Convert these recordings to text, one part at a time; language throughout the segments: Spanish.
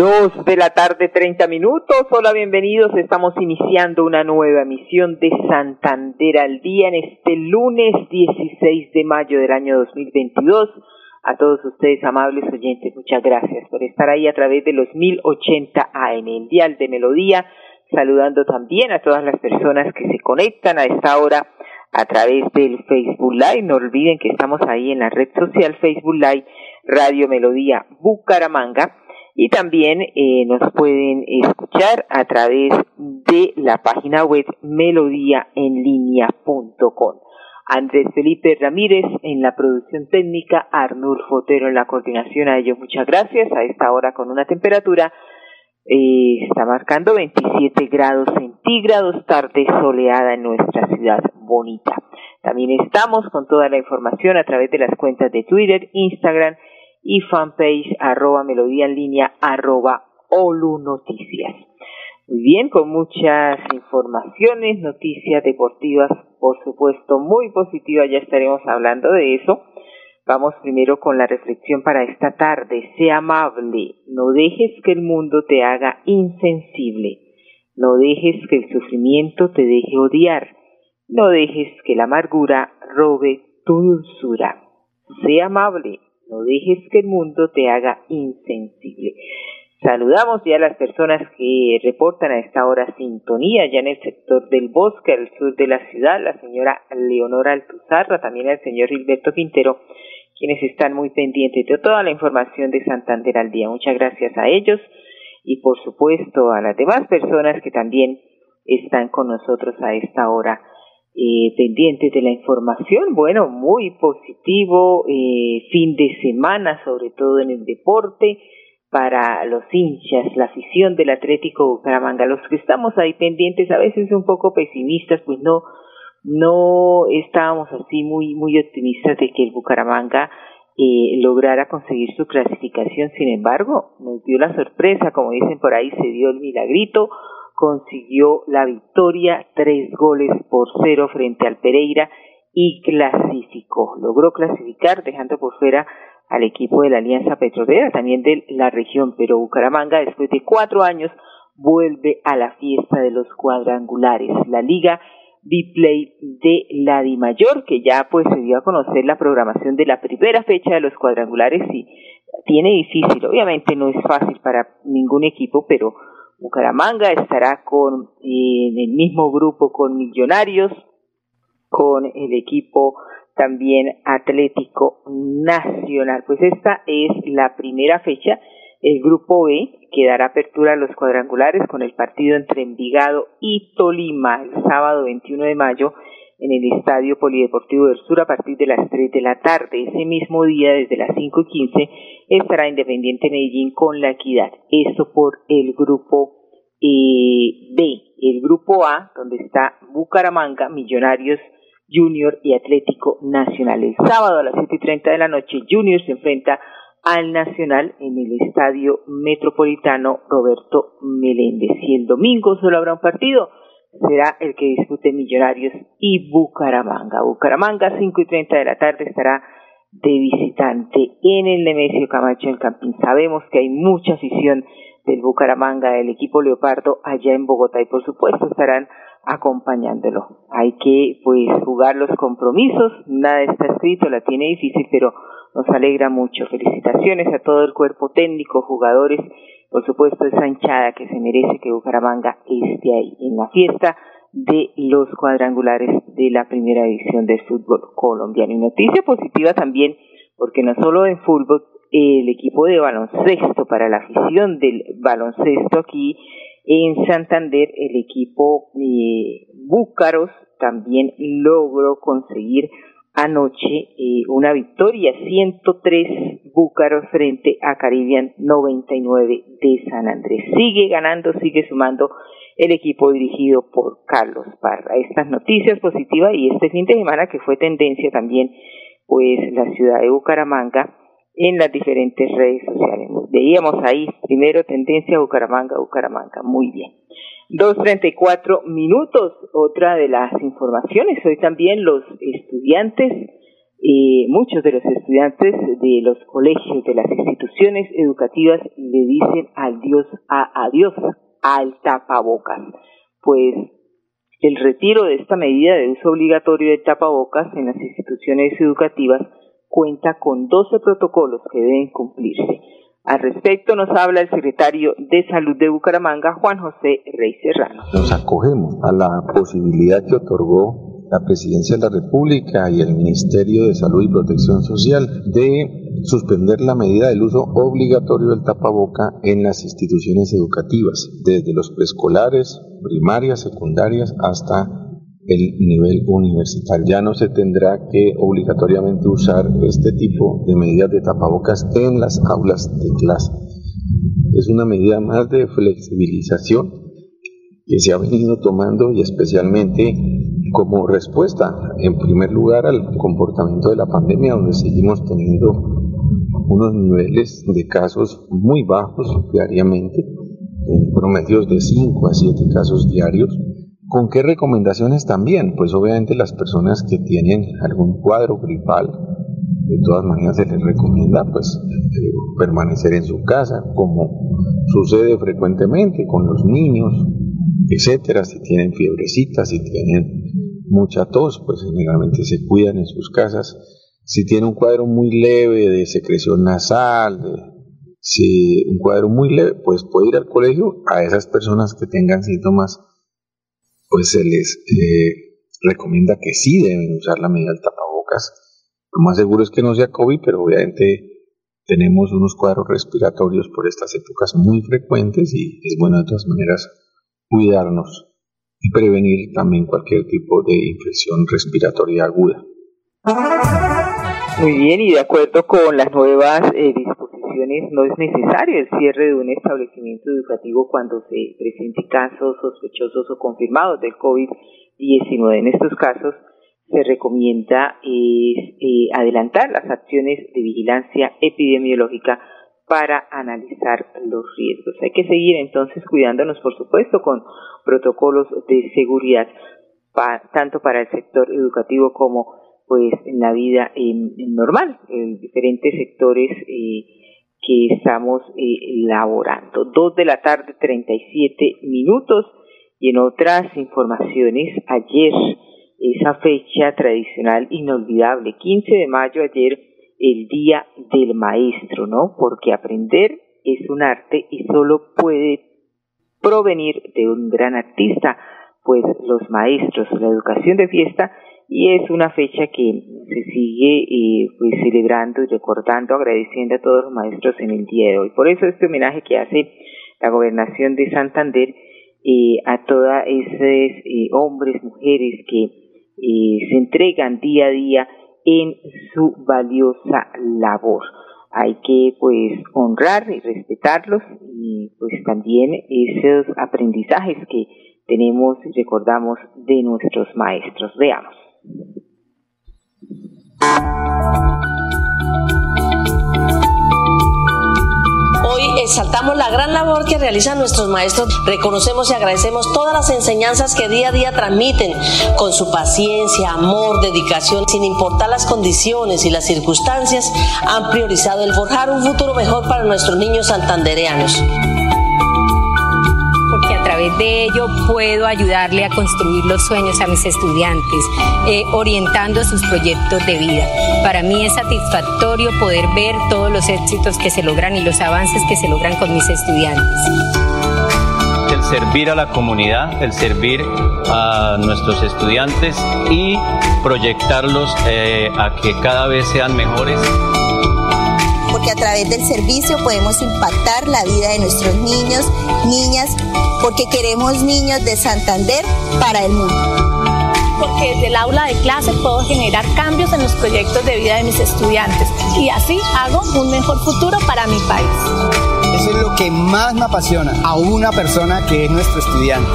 Dos de la tarde, treinta minutos. Hola, bienvenidos. Estamos iniciando una nueva emisión de Santander al día en este lunes 16 de mayo del año 2022. A todos ustedes, amables oyentes, muchas gracias por estar ahí a través de los 1080 AM, el dial de Melodía. Saludando también a todas las personas que se conectan a esta hora a través del Facebook Live. No olviden que estamos ahí en la red social Facebook Live Radio Melodía Bucaramanga y también eh, nos pueden escuchar a través de la página web melodíaenlínea.com. Andrés Felipe Ramírez en la producción técnica, Arnulfo Fotero en la coordinación. A ellos muchas gracias. A esta hora con una temperatura eh, está marcando 27 grados centígrados, tarde soleada en nuestra ciudad bonita. También estamos con toda la información a través de las cuentas de Twitter, Instagram y fanpage arroba melodía en línea arroba Olu Noticias. Muy bien, con muchas informaciones, noticias deportivas, por supuesto, muy positivas, ya estaremos hablando de eso. Vamos primero con la reflexión para esta tarde. Sea amable, no dejes que el mundo te haga insensible, no dejes que el sufrimiento te deje odiar, no dejes que la amargura robe tu dulzura. Sea amable, no dejes que el mundo te haga insensible. Saludamos ya a las personas que reportan a esta hora sintonía ya en el sector del bosque al sur de la ciudad, la señora Leonora Altuzarra, también el señor Gilberto Quintero, quienes están muy pendientes de toda la información de Santander al día. Muchas gracias a ellos y por supuesto a las demás personas que también están con nosotros a esta hora eh, pendientes de la información. Bueno, muy positivo, eh, fin de semana, sobre todo en el deporte, para los hinchas, la afición del Atlético Bucaramanga. Los que estamos ahí pendientes, a veces un poco pesimistas, pues no, no estábamos así muy, muy optimistas de que el Bucaramanga eh, lograra conseguir su clasificación. Sin embargo, nos dio la sorpresa, como dicen por ahí, se dio el milagrito consiguió la victoria, tres goles por cero frente al Pereira y clasificó. Logró clasificar dejando por fuera al equipo de la Alianza Petrolera, también de la región, pero Bucaramanga después de cuatro años vuelve a la fiesta de los cuadrangulares. La Liga Biplay de la Mayor, que ya pues se dio a conocer la programación de la primera fecha de los cuadrangulares y tiene difícil, obviamente no es fácil para ningún equipo, pero Bucaramanga estará con en el mismo grupo con Millonarios, con el equipo también Atlético Nacional. Pues esta es la primera fecha. El grupo B que dará apertura a los cuadrangulares con el partido entre Envigado y Tolima el sábado 21 de mayo en el Estadio Polideportivo del Sur a partir de las 3 de la tarde. Ese mismo día, desde las 5 y 15, estará Independiente Medellín con la equidad. Eso por el grupo eh, B. El grupo A, donde está Bucaramanga, Millonarios, Junior y Atlético Nacional. El sábado a las 7 y 30 de la noche, Junior se enfrenta al Nacional en el Estadio Metropolitano Roberto Meléndez. Y el domingo solo habrá un partido, será el que dispute Millonarios y Bucaramanga. Bucaramanga, 5 y 30 de la tarde, estará de visitante en el Nemesio Camacho en Campín. Sabemos que hay mucha afición del Bucaramanga, del equipo Leopardo allá en Bogotá y por supuesto estarán acompañándolo. Hay que pues jugar los compromisos, nada está escrito, la tiene difícil, pero nos alegra mucho. Felicitaciones a todo el cuerpo técnico, jugadores, por supuesto esa hinchada que se merece que Bucaramanga esté ahí en la fiesta de los cuadrangulares de la primera edición del fútbol colombiano. Y noticia positiva también, porque no solo en fútbol, el equipo de baloncesto, para la afición del baloncesto aquí en Santander, el equipo eh, Búcaros también logró conseguir anoche eh, una victoria 103 Búcaro frente a Caribbean 99 de San Andrés. Sigue ganando, sigue sumando el equipo dirigido por Carlos Parra. Estas noticias positivas y este fin de semana que fue tendencia también, pues la ciudad de Bucaramanga en las diferentes redes sociales. Veíamos ahí primero tendencia Bucaramanga, Bucaramanga, muy bien. 2.34 minutos, otra de las informaciones, hoy también los estudiantes, eh, muchos de los estudiantes de los colegios, de las instituciones educativas le dicen adiós a adiós al tapabocas, pues el retiro de esta medida de uso obligatorio de tapabocas en las instituciones educativas cuenta con 12 protocolos que deben cumplirse. Al respecto nos habla el secretario de Salud de Bucaramanga, Juan José Rey Serrano. Nos acogemos a la posibilidad que otorgó la Presidencia de la República y el Ministerio de Salud y Protección Social de suspender la medida del uso obligatorio del tapaboca en las instituciones educativas, desde los preescolares, primarias, secundarias, hasta el nivel universitario. Ya no se tendrá que obligatoriamente usar este tipo de medidas de tapabocas en las aulas de clase. Es una medida más de flexibilización que se ha venido tomando y especialmente como respuesta, en primer lugar, al comportamiento de la pandemia, donde seguimos teniendo unos niveles de casos muy bajos diariamente, en promedios de 5 a 7 casos diarios. ¿Con qué recomendaciones también? Pues obviamente las personas que tienen algún cuadro gripal, de todas maneras se les recomienda pues eh, permanecer en su casa, como sucede frecuentemente con los niños, etcétera, si tienen fiebrecita, si tienen mucha tos, pues generalmente se cuidan en sus casas. Si tiene un cuadro muy leve de secreción nasal, si un cuadro muy leve, pues puede ir al colegio. A esas personas que tengan síntomas, pues se les eh, recomienda que sí deben usar la medida del tapabocas. Lo más seguro es que no sea COVID, pero obviamente tenemos unos cuadros respiratorios por estas épocas muy frecuentes y es bueno de todas maneras cuidarnos y prevenir también cualquier tipo de infección respiratoria aguda. Muy bien, y de acuerdo con las nuevas eh, no es necesario el cierre de un establecimiento educativo cuando se presenten casos sospechosos o confirmados del COVID-19. En estos casos, se recomienda eh, adelantar las acciones de vigilancia epidemiológica para analizar los riesgos. Hay que seguir entonces cuidándonos, por supuesto, con protocolos de seguridad, tanto para el sector educativo como pues en la vida normal, en diferentes sectores eh, que estamos eh, elaborando. Dos de la tarde, 37 minutos. Y en otras informaciones, ayer, esa fecha tradicional inolvidable, 15 de mayo, ayer, el día del maestro, ¿no? Porque aprender es un arte y solo puede provenir de un gran artista, pues los maestros, la educación de fiesta, y es una fecha que se sigue eh, pues celebrando y recordando, agradeciendo a todos los maestros en el día de hoy. Por eso este homenaje que hace la gobernación de Santander eh, a todos esos eh, hombres, mujeres que eh, se entregan día a día en su valiosa labor. Hay que pues honrar y respetarlos y pues también esos aprendizajes que tenemos y recordamos de nuestros maestros. Veamos. Hoy exaltamos la gran labor que realizan nuestros maestros, reconocemos y agradecemos todas las enseñanzas que día a día transmiten con su paciencia, amor, dedicación, sin importar las condiciones y las circunstancias, han priorizado el forjar un futuro mejor para nuestros niños santandereanos de ello puedo ayudarle a construir los sueños a mis estudiantes, eh, orientando sus proyectos de vida. Para mí es satisfactorio poder ver todos los éxitos que se logran y los avances que se logran con mis estudiantes el servir a la comunidad, el servir a nuestros estudiantes y proyectarlos eh, a que cada vez sean mejores través del servicio podemos impactar la vida de nuestros niños, niñas, porque queremos niños de Santander para el mundo. porque desde el aula de clase puedo generar cambios en los proyectos de vida de mis estudiantes y así hago un mejor futuro para mi país. Eso es lo que más me apasiona a una persona que es nuestro estudiante.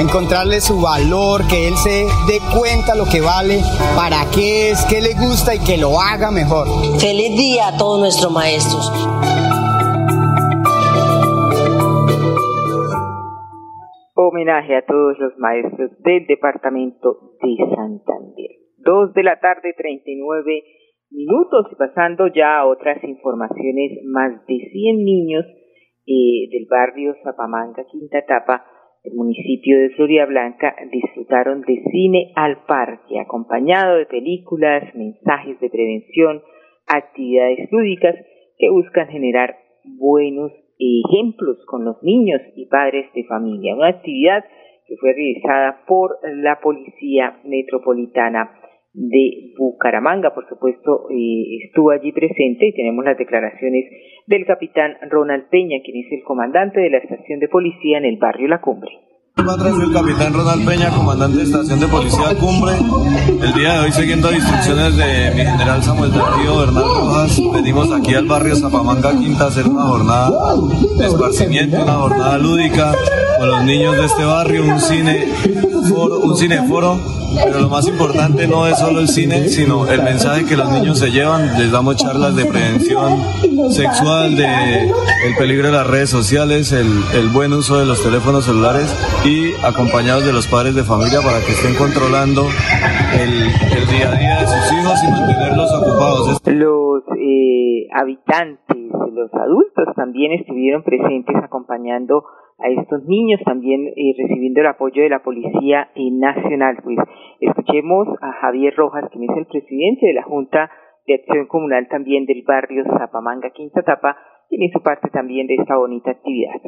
Encontrarle su valor, que él se dé cuenta lo que vale, para qué es, qué le gusta y que lo haga mejor. Feliz día a todos nuestros maestros. Homenaje a todos los maestros del departamento de Santander. Dos de la tarde, 39 minutos y pasando ya a otras informaciones, más de 100 niños eh, del barrio Zapamanga, Quinta Etapa, el municipio de Florida Blanca, disfrutaron de cine al parque, acompañado de películas, mensajes de prevención, actividades lúdicas que buscan generar buenos ejemplos con los niños y padres de familia. Una actividad que fue realizada por la Policía Metropolitana de Bucaramanga, por supuesto, estuvo allí presente y tenemos las declaraciones del capitán Ronald Peña, quien es el comandante de la estación de policía en el barrio La Cumbre. Soy el capitán Ronald Peña, comandante de estación de policía Cumbre. El día de hoy, siguiendo instrucciones de mi general Samuel Darío Bernal Rojas, venimos aquí al barrio Zapamanga Quinta a hacer una jornada de esparcimiento, una jornada lúdica con los niños de este barrio, un cine foro, un cineforo pero lo más importante no es solo el cine, sino el mensaje que los niños se llevan. Les damos charlas de prevención sexual, de el peligro de las redes sociales, el, el buen uso de los teléfonos celulares y acompañados de los padres de familia para que estén controlando el, el día a día de sus hijos y mantenerlos ocupados. Los eh, habitantes, los adultos también estuvieron presentes acompañando a estos niños, también eh, recibiendo el apoyo de la Policía Nacional. Pues escuchemos a Javier Rojas, quien es el presidente de la Junta de Acción Comunal también del barrio Zapamanga, Quinta Tapa, quien hizo parte también de esta bonita actividad.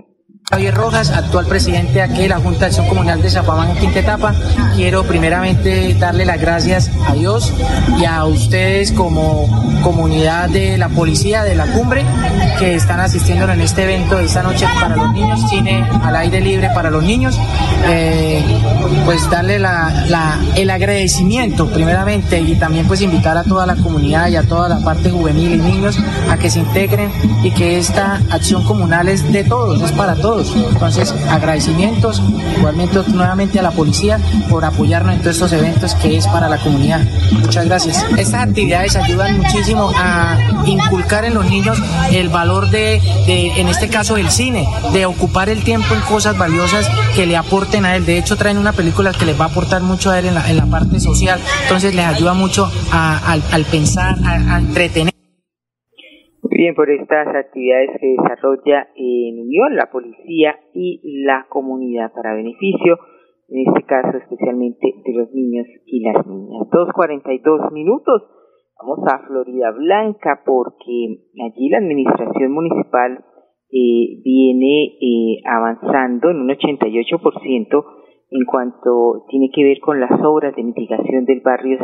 Javier Rojas, actual presidente aquí de la Junta de Acción Comunal de Zapamán, quinta etapa. Quiero primeramente darle las gracias a Dios y a ustedes como comunidad de la policía de la cumbre que están asistiendo en este evento de esta noche para los niños, cine al aire libre para los niños. Eh, pues darle el agradecimiento primeramente y también pues invitar a toda la comunidad y a toda la parte juvenil y niños a que se integren y que esta acción comunal es de todos, es para todos entonces, agradecimientos igualmente nuevamente a la policía por apoyarnos en todos estos eventos que es para la comunidad. Muchas gracias. Estas actividades ayudan muchísimo a inculcar en los niños el valor de, en este caso, el cine, de ocupar el tiempo en cosas valiosas que le aporten a él. De hecho, traen una película que les va a aportar mucho a él en la, parte social. Entonces, les ayuda mucho al, al, pensar, a entretener bien por estas actividades que desarrolla en unión la policía y la comunidad para beneficio, en este caso especialmente de los niños y las niñas. 2.42 minutos. Vamos a Florida Blanca porque allí la administración municipal eh, viene eh, avanzando en un 88% en cuanto tiene que ver con las obras de mitigación del barrio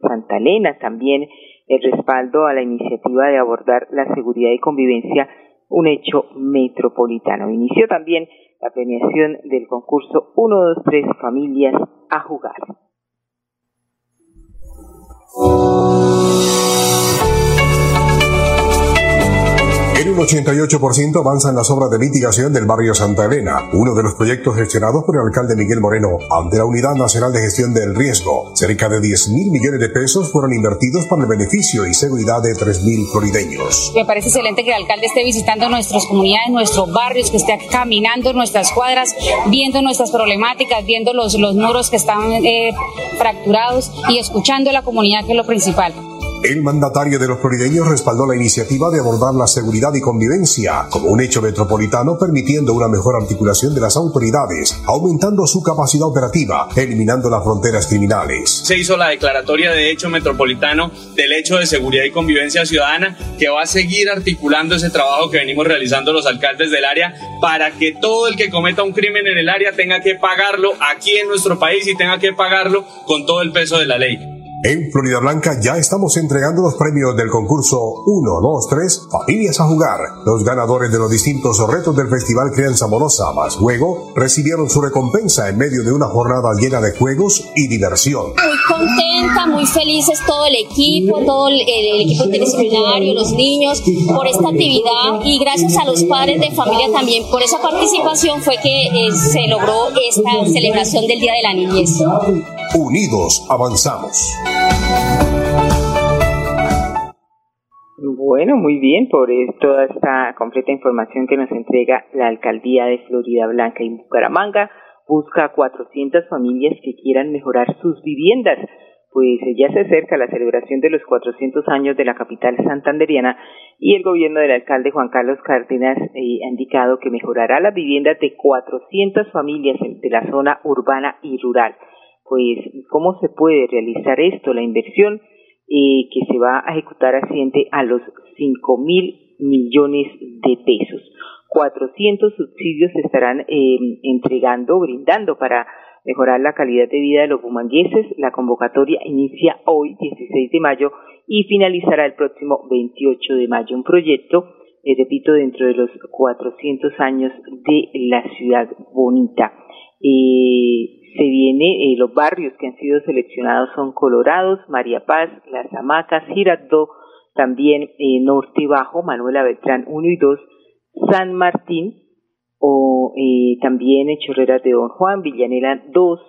Santa Elena, también el respaldo a la iniciativa de abordar la seguridad y convivencia, un hecho metropolitano. Inició también la premiación del concurso 1, 2, 3 Familias a Jugar. Un 88% avanzan las obras de mitigación del barrio Santa Elena, uno de los proyectos gestionados por el alcalde Miguel Moreno ante la Unidad Nacional de Gestión del Riesgo. Cerca de 10 mil millones de pesos fueron invertidos para el beneficio y seguridad de 3 mil florideños. Me parece excelente que el alcalde esté visitando nuestras comunidades, nuestros barrios, que esté caminando nuestras cuadras, viendo nuestras problemáticas, viendo los, los muros que están eh, fracturados y escuchando a la comunidad, que es lo principal. El mandatario de los florideños respaldó la iniciativa de abordar la seguridad y convivencia como un hecho metropolitano, permitiendo una mejor articulación de las autoridades, aumentando su capacidad operativa, eliminando las fronteras criminales. Se hizo la declaratoria de hecho metropolitano del hecho de seguridad y convivencia ciudadana, que va a seguir articulando ese trabajo que venimos realizando los alcaldes del área para que todo el que cometa un crimen en el área tenga que pagarlo aquí en nuestro país y tenga que pagarlo con todo el peso de la ley. En Florida Blanca ya estamos entregando los premios del concurso 1, 2, 3, Familias a Jugar. Los ganadores de los distintos retos del Festival Crianza Amorosa más Juego recibieron su recompensa en medio de una jornada llena de juegos y diversión. Muy contenta, muy felices todo el equipo, todo el, equipo interdisciplinario, los niños, por esta actividad y gracias a los padres de familia también por esa participación fue que eh, se logró esta celebración del Día de la Niñez. Unidos avanzamos. Bueno, muy bien por toda esta completa información que nos entrega la alcaldía de Florida Blanca y Bucaramanga. Busca 400 familias que quieran mejorar sus viviendas, pues ya se acerca la celebración de los 400 años de la capital santanderiana y el gobierno del alcalde Juan Carlos Cárdenas eh, ha indicado que mejorará las viviendas de 400 familias de la zona urbana y rural pues cómo se puede realizar esto, la inversión eh, que se va a ejecutar asciende a los 5 mil millones de pesos. 400 subsidios se estarán eh, entregando, brindando para mejorar la calidad de vida de los bumangueses. La convocatoria inicia hoy, 16 de mayo, y finalizará el próximo 28 de mayo. Un proyecto, eh, repito, dentro de los 400 años de la ciudad bonita. Eh, se viene, eh, los barrios que han sido seleccionados son Colorados, María Paz, Las Hamacas, Girardó, también eh, Norte y Bajo, Manuela Beltrán 1 y 2, San Martín, o eh, también Chorreras de Don Juan, Villanela 2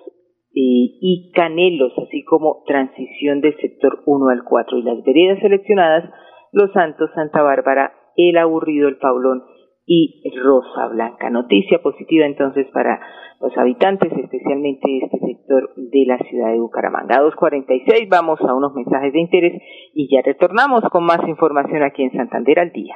y Canelos, así como transición del sector 1 al 4 y las veredas seleccionadas, Los Santos, Santa Bárbara, El Aburrido, El Paulón y Rosa Blanca. Noticia positiva entonces para los habitantes, especialmente este sector de la ciudad de Bucaramanga. 246, vamos a unos mensajes de interés y ya retornamos con más información aquí en Santander al día.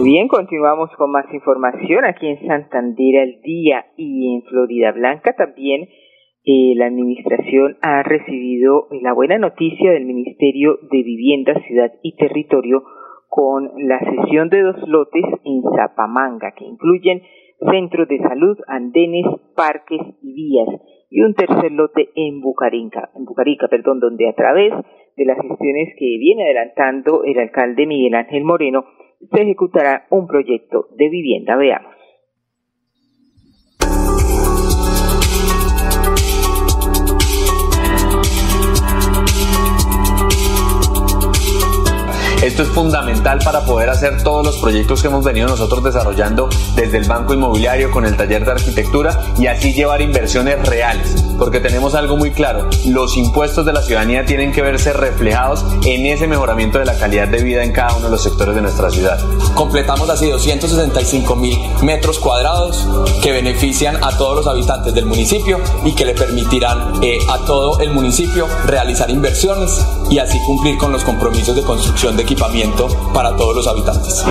Bien, continuamos con más información aquí en Santander al día y en Florida Blanca también. Eh, la administración ha recibido la buena noticia del Ministerio de Vivienda, Ciudad y Territorio con la cesión de dos lotes en Zapamanga que incluyen centros de salud, andenes, parques y vías y un tercer lote en Bucarica, en Bucarica, perdón, donde a través de las gestiones que viene adelantando el alcalde Miguel Ángel Moreno, se ejecutará un proyecto de vivienda. Veamos. Esto es fundamental para poder hacer todos los proyectos que hemos venido nosotros desarrollando desde el Banco Inmobiliario con el taller de arquitectura y así llevar inversiones reales. Porque tenemos algo muy claro, los impuestos de la ciudadanía tienen que verse reflejados en ese mejoramiento de la calidad de vida en cada uno de los sectores de nuestra ciudad. Completamos así 265 mil metros cuadrados que benefician a todos los habitantes del municipio y que le permitirán eh, a todo el municipio realizar inversiones y así cumplir con los compromisos de construcción de equipamiento para todos los habitantes.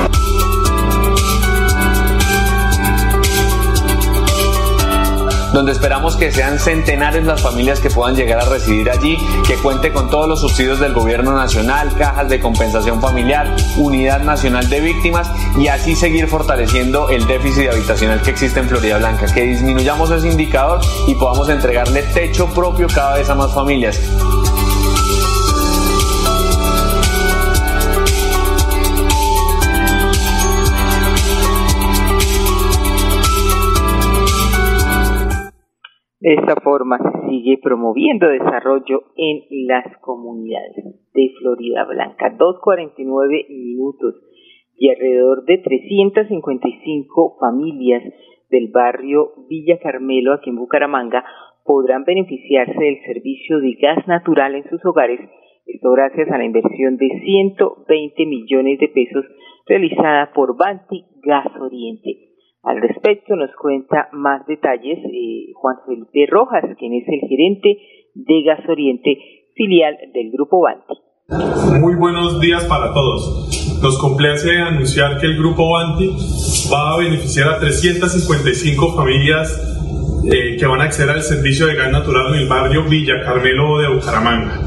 Donde esperamos que sean centenares las familias que puedan llegar a residir allí, que cuente con todos los subsidios del gobierno nacional, cajas de compensación familiar, unidad nacional de víctimas y así seguir fortaleciendo el déficit habitacional que existe en Florida Blanca, que disminuyamos ese indicador y podamos entregarle techo propio cada vez a más familias. Esta forma se sigue promoviendo desarrollo en las comunidades de Florida Blanca. 2.49 minutos y alrededor de 355 familias del barrio Villa Carmelo aquí en Bucaramanga podrán beneficiarse del servicio de gas natural en sus hogares, esto gracias a la inversión de 120 millones de pesos realizada por Banti Gas Oriente. Al respecto nos cuenta más detalles eh, Juan Felipe Rojas, quien es el gerente de Gas Oriente, filial del Grupo Banti. Muy buenos días para todos. Nos complace anunciar que el Grupo Banti va a beneficiar a 355 familias eh, que van a acceder al servicio de gas natural en el barrio Villa Carmelo de Bucaramanga.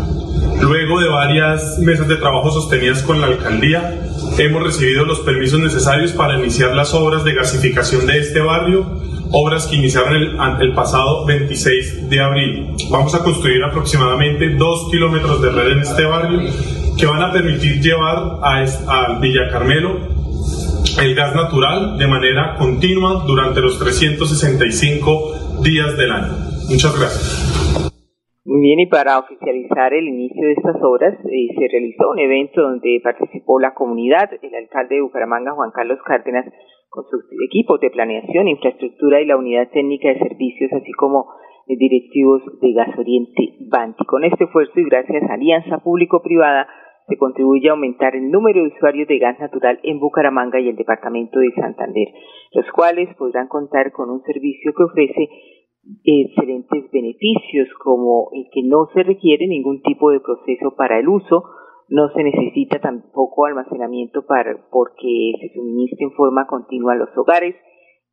Luego de varias mesas de trabajo sostenidas con la alcaldía, hemos recibido los permisos necesarios para iniciar las obras de gasificación de este barrio, obras que iniciaron el, el pasado 26 de abril. Vamos a construir aproximadamente dos kilómetros de red en este barrio que van a permitir llevar al Villa Carmelo el gas natural de manera continua durante los 365 días del año. Muchas gracias. Bien, y para oficializar el inicio de estas obras, eh, se realizó un evento donde participó la comunidad, el alcalde de Bucaramanga, Juan Carlos Cárdenas, con sus equipos de planeación, infraestructura y la unidad técnica de servicios, así como eh, directivos de Gas Oriente Banti. Con este esfuerzo y gracias a Alianza Público-Privada, se contribuye a aumentar el número de usuarios de gas natural en Bucaramanga y el departamento de Santander, los cuales podrán contar con un servicio que ofrece excelentes beneficios como el que no se requiere ningún tipo de proceso para el uso, no se necesita tampoco almacenamiento para, porque se suministra en forma continua a los hogares,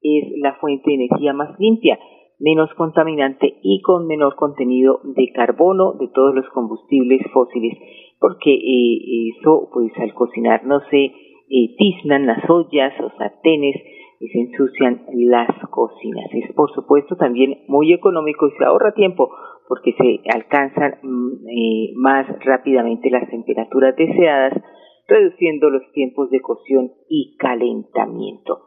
es la fuente de energía más limpia, menos contaminante y con menor contenido de carbono de todos los combustibles fósiles porque eh, eso, pues al cocinar no se eh, tiznan las ollas o sartenes y se ensucian las cocinas. Es por supuesto también muy económico y se ahorra tiempo porque se alcanzan mm, eh, más rápidamente las temperaturas deseadas, reduciendo los tiempos de cocción y calentamiento.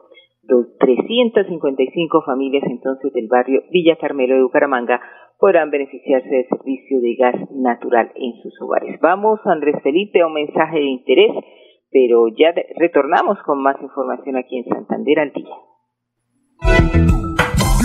Los 355 familias entonces del barrio Villa Carmelo de Bucaramanga podrán beneficiarse del servicio de gas natural en sus hogares. Vamos, Andrés Felipe, a un mensaje de interés, pero ya retornamos con más información aquí en Santander al día.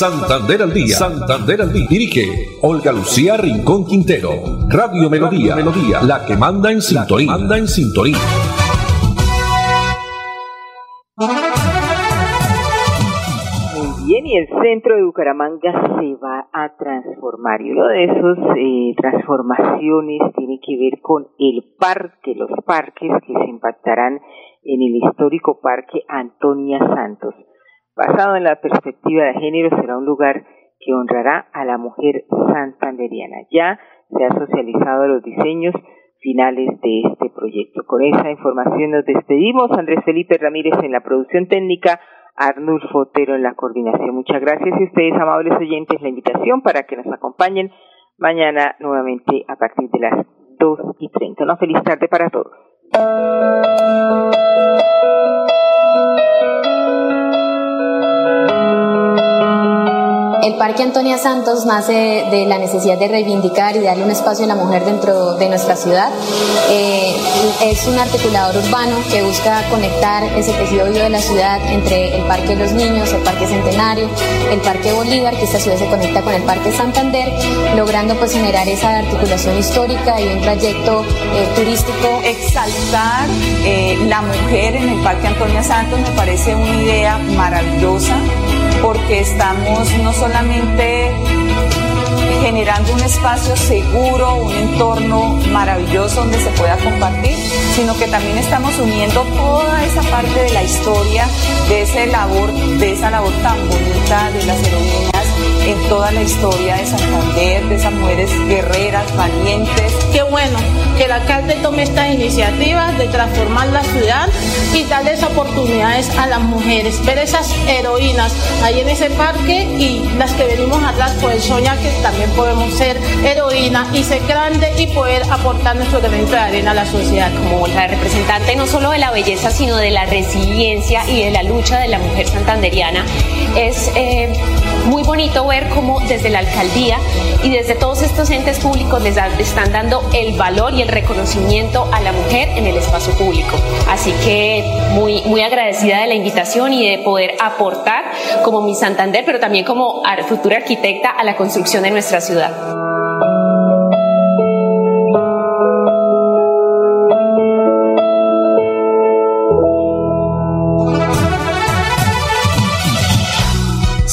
Santander al día. Santander al día. Dirige Olga Lucía Rincón Quintero. Radio Melodía. Melodía. La que manda en sintonía. Manda en sintonía. Muy bien, y el centro de Bucaramanga se va a transformar. Y uno de esos eh, transformaciones tiene que ver con el parque, los parques que se impactarán en el histórico Parque Antonia Santos. Basado en la perspectiva de género, será un lugar que honrará a la mujer santanderiana. Ya se ha socializado los diseños finales de este proyecto. Con esa información nos despedimos. Andrés Felipe Ramírez en la producción técnica, Arnulfo Otero en la coordinación. Muchas gracias y ustedes, amables oyentes, la invitación para que nos acompañen mañana nuevamente a partir de las 2 y 30. Una feliz tarde para todos. El Parque Antonia Santos nace de la necesidad de reivindicar y darle un espacio a la mujer dentro de nuestra ciudad. Eh, es un articulador urbano que busca conectar ese tejido vivo de la ciudad entre el Parque de los Niños, el Parque Centenario, el Parque Bolívar, que esta ciudad se conecta con el Parque Santander, logrando pues generar esa articulación histórica y un trayecto eh, turístico. Exaltar eh, la mujer en el Parque Antonia Santos me parece una idea maravillosa porque estamos no solamente generando un espacio seguro, un entorno maravilloso donde se pueda compartir, sino que también estamos uniendo toda esa parte de la historia, de, ese labor, de esa labor tan bonita de las heroínas en toda la historia de Santander, de esas mujeres guerreras, valientes. Qué bueno que el alcalde tome estas iniciativas de transformar la ciudad y darles oportunidades a las mujeres, ver esas heroínas ahí en ese parque y las que venimos atrás, pues soñar que también podemos ser heroínas y ser grandes y poder aportar nuestro granito de arena a la sociedad. Como la representante no solo de la belleza, sino de la resiliencia y de la lucha de la mujer santanderiana, es eh, muy bonito ver cómo desde la alcaldía y desde todos estos entes públicos les están dando el valor y el reconocimiento a la mujer en el espacio público. Así que muy, muy agradecida de la invitación y de poder aportar como mi Santander, pero también como futura arquitecta a la construcción de nuestra ciudad.